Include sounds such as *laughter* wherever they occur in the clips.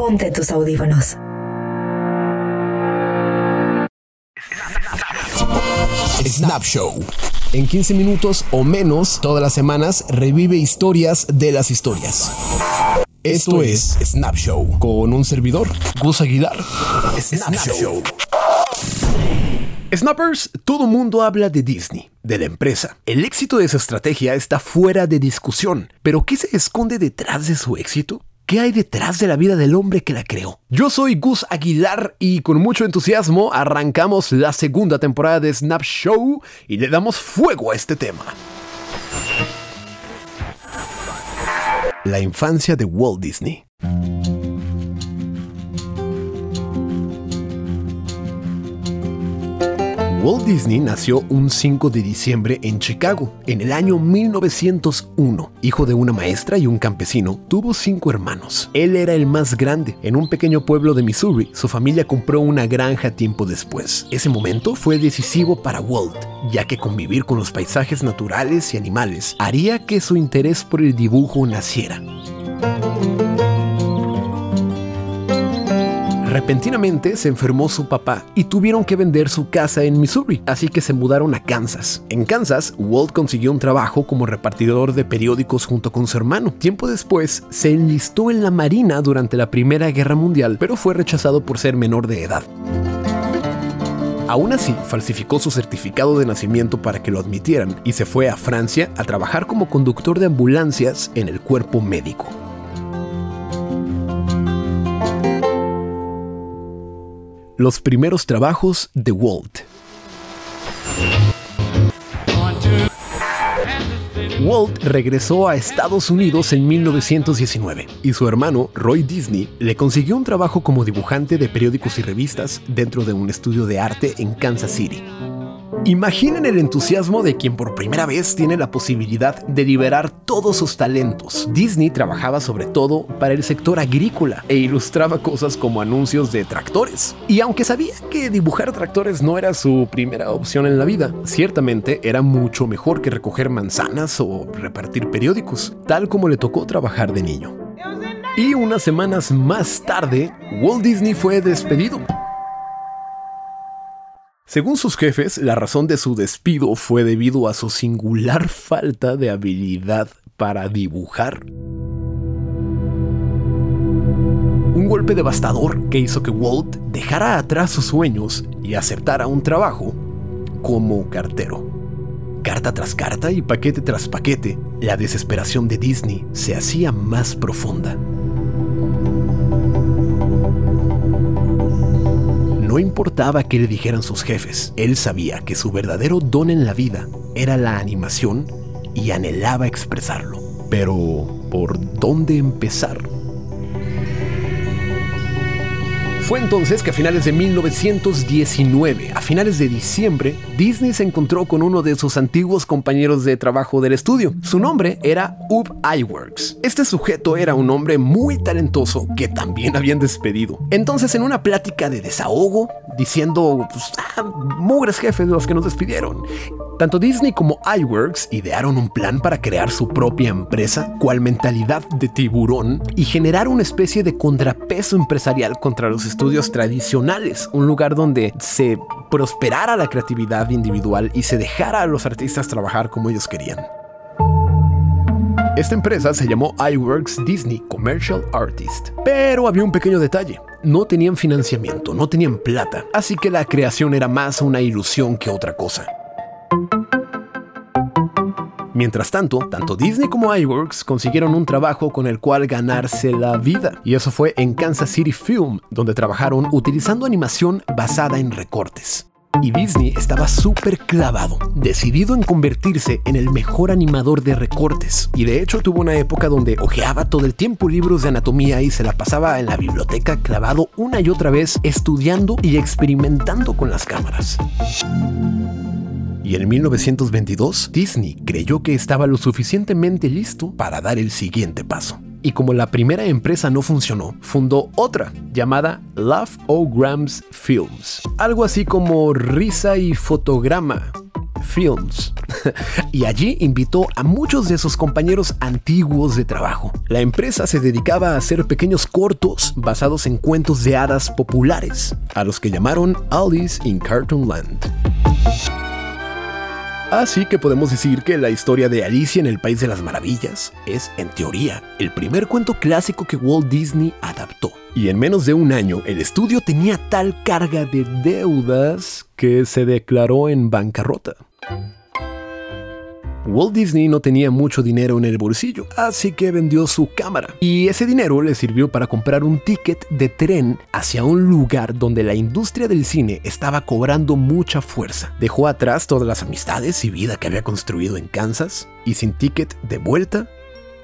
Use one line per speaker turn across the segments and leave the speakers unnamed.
ponte tus audífonos.
Snap Show. En 15 minutos o menos, todas las semanas, revive historias de las historias. Esto es Snap Show con un servidor, Gus Aguilar. Snap, Show. Snappers, todo mundo habla de Disney, de la empresa. El éxito de esa estrategia está fuera de discusión, pero ¿qué se esconde detrás de su éxito? ¿Qué hay detrás de la vida del hombre que la creó? Yo soy Gus Aguilar y con mucho entusiasmo arrancamos la segunda temporada de Snap Show y le damos fuego a este tema. La infancia de Walt Disney. Walt Disney nació un 5 de diciembre en Chicago, en el año 1901. Hijo de una maestra y un campesino, tuvo cinco hermanos. Él era el más grande. En un pequeño pueblo de Missouri, su familia compró una granja tiempo después. Ese momento fue decisivo para Walt, ya que convivir con los paisajes naturales y animales haría que su interés por el dibujo naciera. Repentinamente se enfermó su papá y tuvieron que vender su casa en Missouri, así que se mudaron a Kansas. En Kansas, Walt consiguió un trabajo como repartidor de periódicos junto con su hermano. Tiempo después, se enlistó en la Marina durante la Primera Guerra Mundial, pero fue rechazado por ser menor de edad. Aún así, falsificó su certificado de nacimiento para que lo admitieran y se fue a Francia a trabajar como conductor de ambulancias en el cuerpo médico. Los primeros trabajos de Walt. Walt regresó a Estados Unidos en 1919 y su hermano, Roy Disney, le consiguió un trabajo como dibujante de periódicos y revistas dentro de un estudio de arte en Kansas City. Imaginen el entusiasmo de quien por primera vez tiene la posibilidad de liberar todos sus talentos. Disney trabajaba sobre todo para el sector agrícola e ilustraba cosas como anuncios de tractores. Y aunque sabía que dibujar tractores no era su primera opción en la vida, ciertamente era mucho mejor que recoger manzanas o repartir periódicos, tal como le tocó trabajar de niño. Y unas semanas más tarde, Walt Disney fue despedido. Según sus jefes, la razón de su despido fue debido a su singular falta de habilidad para dibujar. Un golpe devastador que hizo que Walt dejara atrás sus sueños y aceptara un trabajo como cartero. Carta tras carta y paquete tras paquete, la desesperación de Disney se hacía más profunda. No importaba qué le dijeran sus jefes, él sabía que su verdadero don en la vida era la animación y anhelaba expresarlo. Pero, ¿por dónde empezar? Fue entonces que a finales de 1919, a finales de diciembre, Disney se encontró con uno de sus antiguos compañeros de trabajo del estudio. Su nombre era Ub Iwerks. Este sujeto era un hombre muy talentoso que también habían despedido. Entonces, en una plática de desahogo, diciendo, pues, ah, mugres jefes de los que nos despidieron, tanto Disney como iWorks idearon un plan para crear su propia empresa, cual mentalidad de tiburón, y generar una especie de contrapeso empresarial contra los estudios tradicionales, un lugar donde se prosperara la creatividad individual y se dejara a los artistas trabajar como ellos querían. Esta empresa se llamó iWorks Disney Commercial Artist, pero había un pequeño detalle. No tenían financiamiento, no tenían plata, así que la creación era más una ilusión que otra cosa. Mientras tanto, tanto Disney como iWorks consiguieron un trabajo con el cual ganarse la vida, y eso fue en Kansas City Film, donde trabajaron utilizando animación basada en recortes. Y Disney estaba súper clavado, decidido en convertirse en el mejor animador de recortes. Y de hecho tuvo una época donde hojeaba todo el tiempo libros de anatomía y se la pasaba en la biblioteca clavado una y otra vez estudiando y experimentando con las cámaras. Y en 1922, Disney creyó que estaba lo suficientemente listo para dar el siguiente paso. Y como la primera empresa no funcionó, fundó otra llamada Love O'Grams Films. Algo así como risa y fotograma Films. *laughs* y allí invitó a muchos de sus compañeros antiguos de trabajo. La empresa se dedicaba a hacer pequeños cortos basados en cuentos de hadas populares, a los que llamaron Alice in Cartoonland. Así que podemos decir que la historia de Alicia en el País de las Maravillas es, en teoría, el primer cuento clásico que Walt Disney adaptó. Y en menos de un año, el estudio tenía tal carga de deudas que se declaró en bancarrota. Walt Disney no tenía mucho dinero en el bolsillo, así que vendió su cámara. Y ese dinero le sirvió para comprar un ticket de tren hacia un lugar donde la industria del cine estaba cobrando mucha fuerza. Dejó atrás todas las amistades y vida que había construido en Kansas, y sin ticket de vuelta,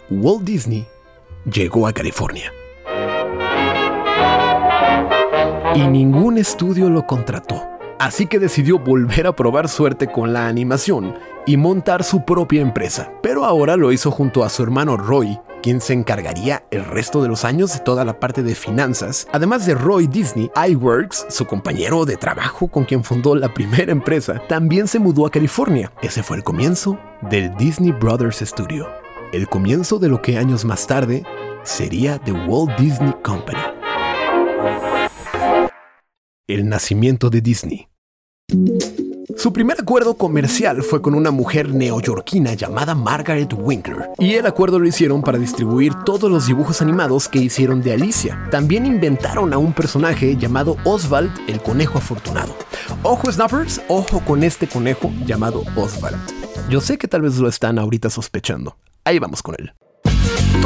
Walt Disney llegó a California. Y ningún estudio lo contrató. Así que decidió volver a probar suerte con la animación y montar su propia empresa. Pero ahora lo hizo junto a su hermano Roy, quien se encargaría el resto de los años de toda la parte de finanzas. Además de Roy Disney, iWorks, su compañero de trabajo con quien fundó la primera empresa, también se mudó a California. Ese fue el comienzo del Disney Brothers Studio. El comienzo de lo que años más tarde sería The Walt Disney Company. El nacimiento de Disney. Su primer acuerdo comercial fue con una mujer neoyorquina llamada Margaret Winkler, y el acuerdo lo hicieron para distribuir todos los dibujos animados que hicieron de Alicia. También inventaron a un personaje llamado Oswald el conejo afortunado. Ojo snappers, ojo con este conejo llamado Oswald. Yo sé que tal vez lo están ahorita sospechando. Ahí vamos con él.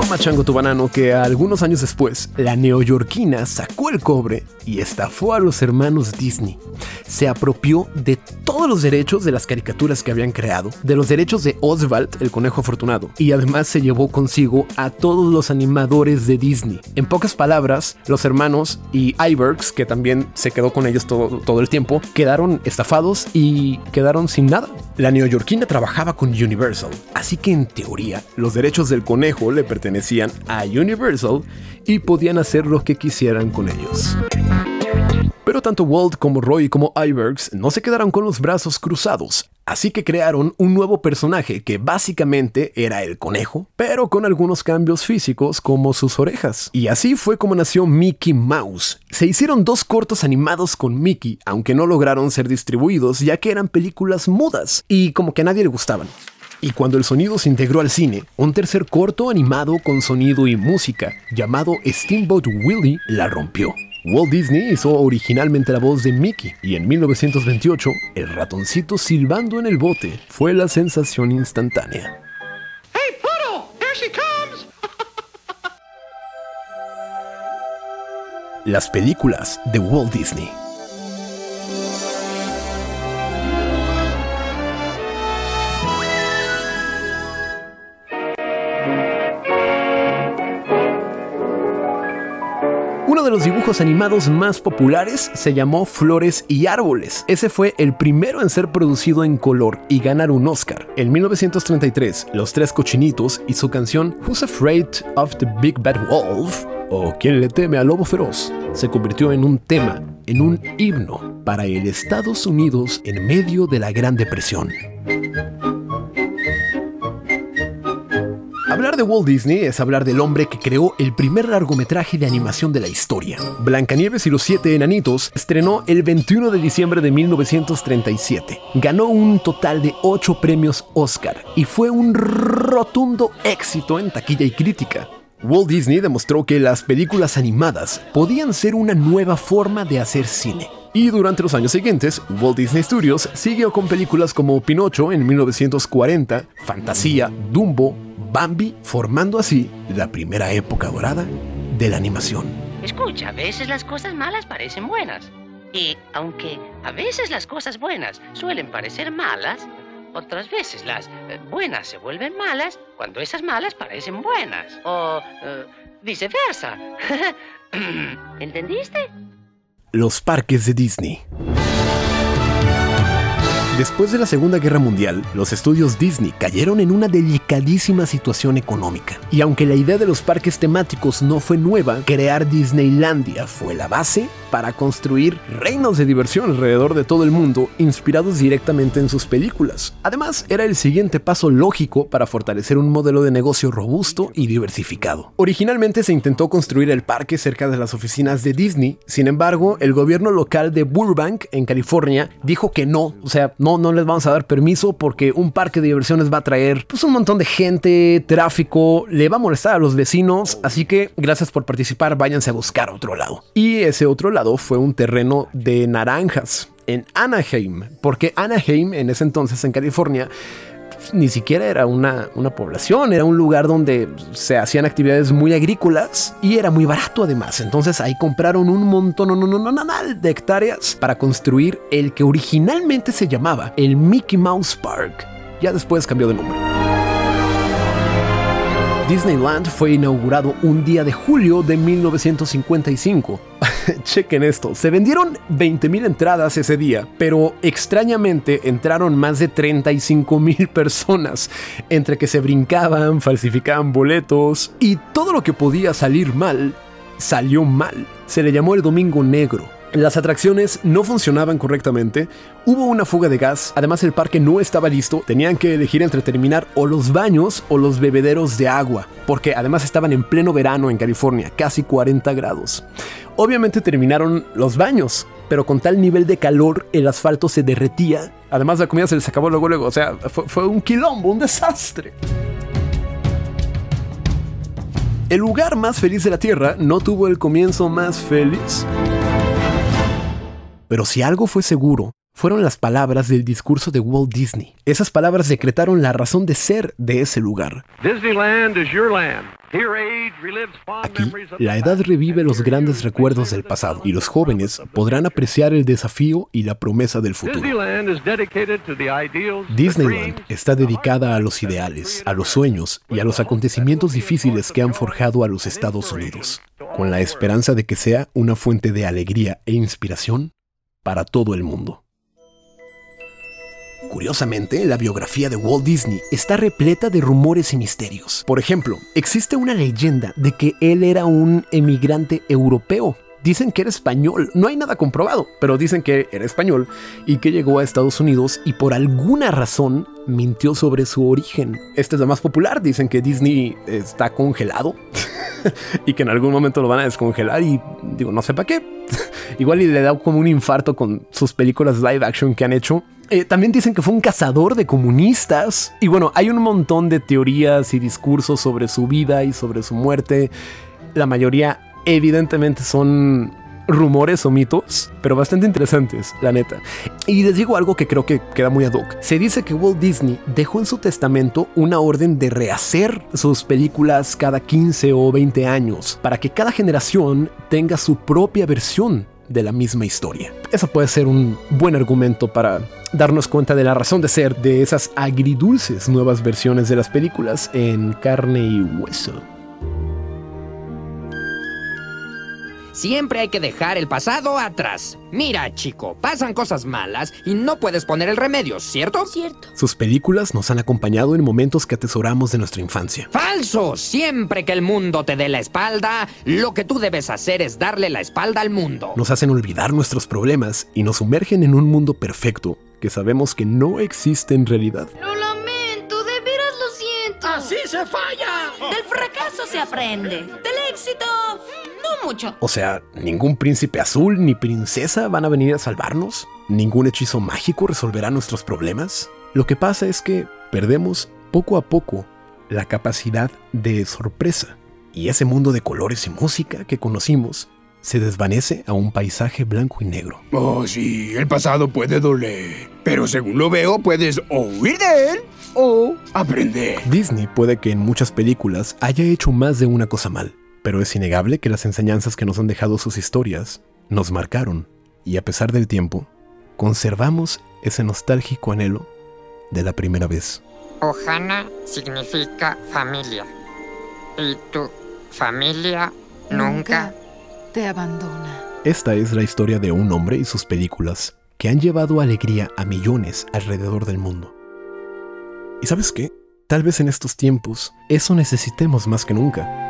Toma chango tu banano que algunos años después, la neoyorquina sacó el cobre y estafó a los hermanos Disney. Se apropió de todos los derechos de las caricaturas que habían creado, de los derechos de Oswald, el conejo afortunado, y además se llevó consigo a todos los animadores de Disney. En pocas palabras, los hermanos y Iwerks, que también se quedó con ellos todo, todo el tiempo, quedaron estafados y quedaron sin nada. La neoyorquina trabajaba con Universal, así que en teoría los derechos del conejo le pertenecían a Universal y podían hacer lo que quisieran con ellos. Pero tanto Walt como Roy como Iwerks no se quedaron con los brazos cruzados, así que crearon un nuevo personaje que básicamente era el conejo, pero con algunos cambios físicos como sus orejas. Y así fue como nació Mickey Mouse. Se hicieron dos cortos animados con Mickey, aunque no lograron ser distribuidos ya que eran películas mudas y como que a nadie le gustaban. Y cuando el sonido se integró al cine, un tercer corto animado con sonido y música, llamado Steamboat Willie, la rompió. Walt Disney hizo originalmente la voz de Mickey y en 1928 el ratoncito silbando en el bote fue la sensación instantánea. Hey, Pluto, here she comes. Las películas de Walt Disney. Dibujos animados más populares se llamó Flores y Árboles. Ese fue el primero en ser producido en color y ganar un Oscar. En 1933, Los Tres Cochinitos y su canción Who's Afraid of the Big Bad Wolf o ¿Quién le teme al lobo feroz? se convirtió en un tema, en un himno para el Estados Unidos en medio de la Gran Depresión. Hablar de Walt Disney es hablar del hombre que creó el primer largometraje de animación de la historia. Blancanieves y los siete enanitos estrenó el 21 de diciembre de 1937. Ganó un total de 8 premios Oscar y fue un rotundo éxito en taquilla y crítica. Walt Disney demostró que las películas animadas podían ser una nueva forma de hacer cine. Y durante los años siguientes, Walt Disney Studios siguió con películas como Pinocho en 1940, Fantasía, Dumbo, Bambi, formando así la primera época dorada de la animación.
Escucha, a veces las cosas malas parecen buenas. Y aunque a veces las cosas buenas suelen parecer malas, otras veces las eh, buenas se vuelven malas cuando esas malas parecen buenas. O eh, viceversa. *laughs* ¿Entendiste?
Los parques de Disney. Después de la Segunda Guerra Mundial, los estudios Disney cayeron en una delicadísima situación económica. Y aunque la idea de los parques temáticos no fue nueva, crear Disneylandia fue la base para construir reinos de diversión alrededor de todo el mundo, inspirados directamente en sus películas. Además, era el siguiente paso lógico para fortalecer un modelo de negocio robusto y diversificado. Originalmente se intentó construir el parque cerca de las oficinas de Disney, sin embargo, el gobierno local de Burbank, en California, dijo que no, o sea, no, no les vamos a dar permiso porque un parque de diversiones va a traer pues, un montón de gente, tráfico, le va a molestar a los vecinos, así que gracias por participar, váyanse a buscar otro lado. Y ese otro lado fue un terreno de naranjas en Anaheim, porque Anaheim en ese entonces en California ni siquiera era una, una, población, era un lugar donde se hacían actividades muy agrícolas y era muy barato además. Entonces ahí compraron un montón no, no, no, de hectáreas para construir el que originalmente se llamaba el Mickey Mouse Park. Ya después cambió de nombre. Disneyland fue inaugurado un día de julio de 1955. *laughs* Chequen esto, se vendieron 20.000 entradas ese día, pero extrañamente entraron más de 35.000 personas, entre que se brincaban, falsificaban boletos y todo lo que podía salir mal, salió mal. Se le llamó el Domingo Negro las atracciones no funcionaban correctamente, hubo una fuga de gas, además el parque no estaba listo, tenían que elegir entre terminar o los baños o los bebederos de agua, porque además estaban en pleno verano en California, casi 40 grados. Obviamente terminaron los baños, pero con tal nivel de calor el asfalto se derretía, además la comida se les acabó luego luego, o sea, fue, un quilombo, un desastre. El lugar más feliz de la Tierra no tuvo el comienzo más feliz. Pero si algo fue seguro, fueron las palabras del discurso de Walt Disney. Esas palabras decretaron la razón de ser de ese lugar. Aquí, la edad revive los grandes recuerdos del pasado y los jóvenes podrán apreciar el desafío y la promesa del futuro. Disneyland está dedicada a los ideales, a los sueños y a los acontecimientos difíciles que han forjado a los Estados Unidos, con la esperanza de que sea una fuente de alegría e inspiración para todo el mundo. Curiosamente, la biografía de Walt Disney está repleta de rumores y misterios. Por ejemplo, existe una leyenda de que él era un emigrante europeo. Dicen que era español, no hay nada comprobado, pero dicen que era español y que llegó a Estados Unidos y por alguna razón mintió sobre su origen. Esta es la más popular, dicen que Disney está congelado *laughs* y que en algún momento lo van a descongelar y digo, no sé para qué. *laughs* Igual y le da como un infarto con sus películas live action que han hecho. Eh, también dicen que fue un cazador de comunistas. Y bueno, hay un montón de teorías y discursos sobre su vida y sobre su muerte. La mayoría evidentemente son rumores o mitos, pero bastante interesantes, la neta. Y les digo algo que creo que queda muy ad hoc. Se dice que Walt Disney dejó en su testamento una orden de rehacer sus películas cada 15 o 20 años, para que cada generación tenga su propia versión de la misma historia. Eso puede ser un buen argumento para darnos cuenta de la razón de ser de esas agridulces nuevas versiones de las películas en carne y hueso.
Siempre hay que dejar el pasado atrás. Mira, chico, pasan cosas malas y no puedes poner el remedio, ¿cierto?
Cierto.
Sus películas nos han acompañado en momentos que atesoramos de nuestra infancia.
¡Falso! Siempre que el mundo te dé la espalda, lo que tú debes hacer es darle la espalda al mundo.
Nos hacen olvidar nuestros problemas y nos sumergen en un mundo perfecto que sabemos que no existe en realidad.
Lo lamento, de veras lo siento.
¡Así se falla!
Del fracaso se aprende. Del éxito mucho.
O sea, ningún príncipe azul ni princesa van a venir a salvarnos. Ningún hechizo mágico resolverá nuestros problemas. Lo que pasa es que perdemos poco a poco la capacidad de sorpresa. Y ese mundo de colores y música que conocimos se desvanece a un paisaje blanco y negro.
Oh, sí, el pasado puede doler, pero según lo veo puedes o huir de él o aprender.
Disney puede que en muchas películas haya hecho más de una cosa mal, pero es innegable que las enseñanzas que nos han dejado sus historias nos marcaron, y a pesar del tiempo, conservamos ese nostálgico anhelo de la primera vez.
Ohana significa familia, y tu familia nunca,
te abandona.
Esta es la historia de un hombre y sus películas que han llevado alegría a millones alrededor del mundo. ¿Y sabes qué? Tal vez en estos tiempos eso necesitemos más que nunca